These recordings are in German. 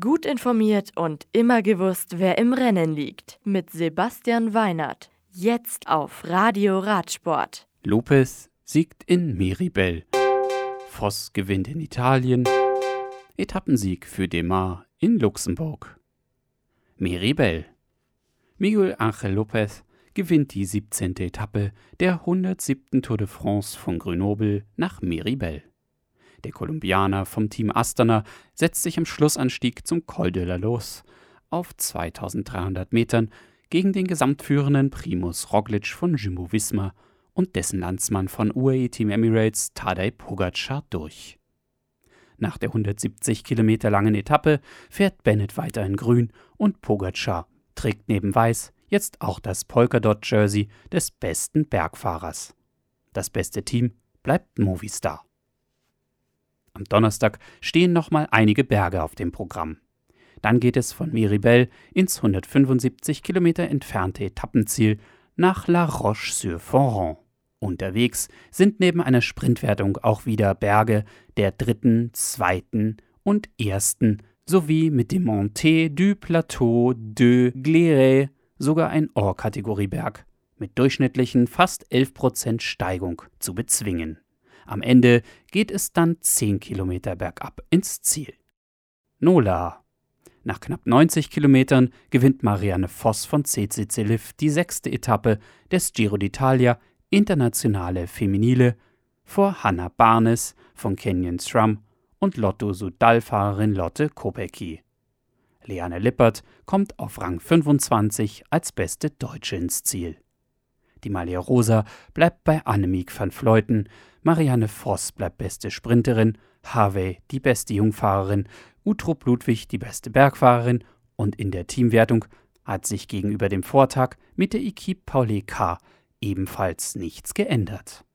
Gut informiert und immer gewusst, wer im Rennen liegt. Mit Sebastian Weinert. Jetzt auf Radio Radsport. Lopez siegt in Meribel. Voss gewinnt in Italien. Etappensieg für Demar in Luxemburg. Meribel. Miguel Angel Lopez gewinnt die 17. Etappe der 107. Tour de France von Grenoble nach Meribel. Der Kolumbianer vom Team Astana setzt sich am Schlussanstieg zum Col de la Los auf 2300 Metern gegen den gesamtführenden Primus Roglic von Jumbo Visma und dessen Landsmann von UAE Team Emirates Tadej Pogacar durch. Nach der 170 Kilometer langen Etappe fährt Bennett weiter in grün und Pogacar trägt neben weiß jetzt auch das Polkadot-Jersey des besten Bergfahrers. Das beste Team bleibt Movistar. Am Donnerstag stehen nochmal einige Berge auf dem Programm. Dann geht es von Miribel ins 175 Kilometer entfernte Etappenziel nach La Roche-sur-Foron. Unterwegs sind neben einer Sprintwertung auch wieder Berge der dritten, zweiten und ersten sowie mit dem Monté du Plateau de Gléré sogar ein Or-Kategorieberg mit durchschnittlichen fast 11% Steigung zu bezwingen. Am Ende geht es dann 10 Kilometer bergab ins Ziel. Nola. Nach knapp 90 Kilometern gewinnt Marianne Voss von CCC Lift die sechste Etappe des Giro d'Italia Internationale Feminile vor Hanna Barnes von Canyon SRAM und Lotto-Sudal-Fahrerin Lotte Kopecki. Leanne Lippert kommt auf Rang 25 als beste Deutsche ins Ziel. Die Malia Rosa bleibt bei Annemiek van Fleuten, Marianne Voss bleibt beste Sprinterin, Harvey die beste Jungfahrerin, Utrup Ludwig die beste Bergfahrerin und in der Teamwertung hat sich gegenüber dem Vortag mit der Equipe Paulé K ebenfalls nichts geändert.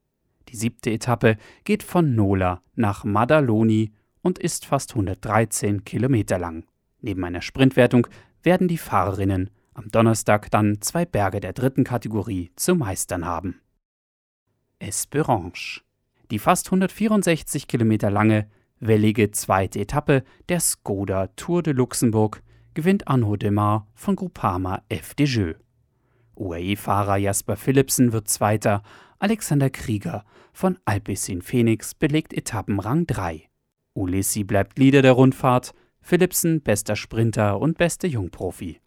Die siebte Etappe geht von Nola nach Madaloni und ist fast 113 Kilometer lang. Neben einer Sprintwertung werden die Fahrerinnen am Donnerstag dann zwei Berge der dritten Kategorie zu meistern haben. Esperange. Die fast 164 Kilometer lange, wellige zweite Etappe der Skoda Tour de Luxemburg gewinnt Arnaud Demar von Groupama FDJ. UAE-Fahrer Jasper Philipsen wird Zweiter, Alexander Krieger von Alpecin Phoenix belegt Etappenrang 3. Ulissi bleibt Leader der Rundfahrt, Philipsen bester Sprinter und beste Jungprofi.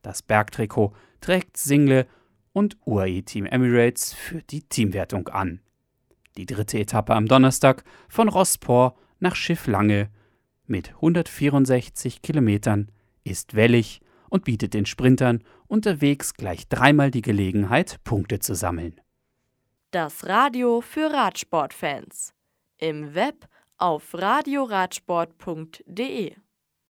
Das Bergtrikot trägt Single und UAE Team Emirates führt die Teamwertung an. Die dritte Etappe am Donnerstag von Rospor nach Schiff Lange mit 164 Kilometern ist wellig und bietet den Sprintern unterwegs gleich dreimal die Gelegenheit, Punkte zu sammeln. Das Radio für Radsportfans. Im Web auf radioradsport.de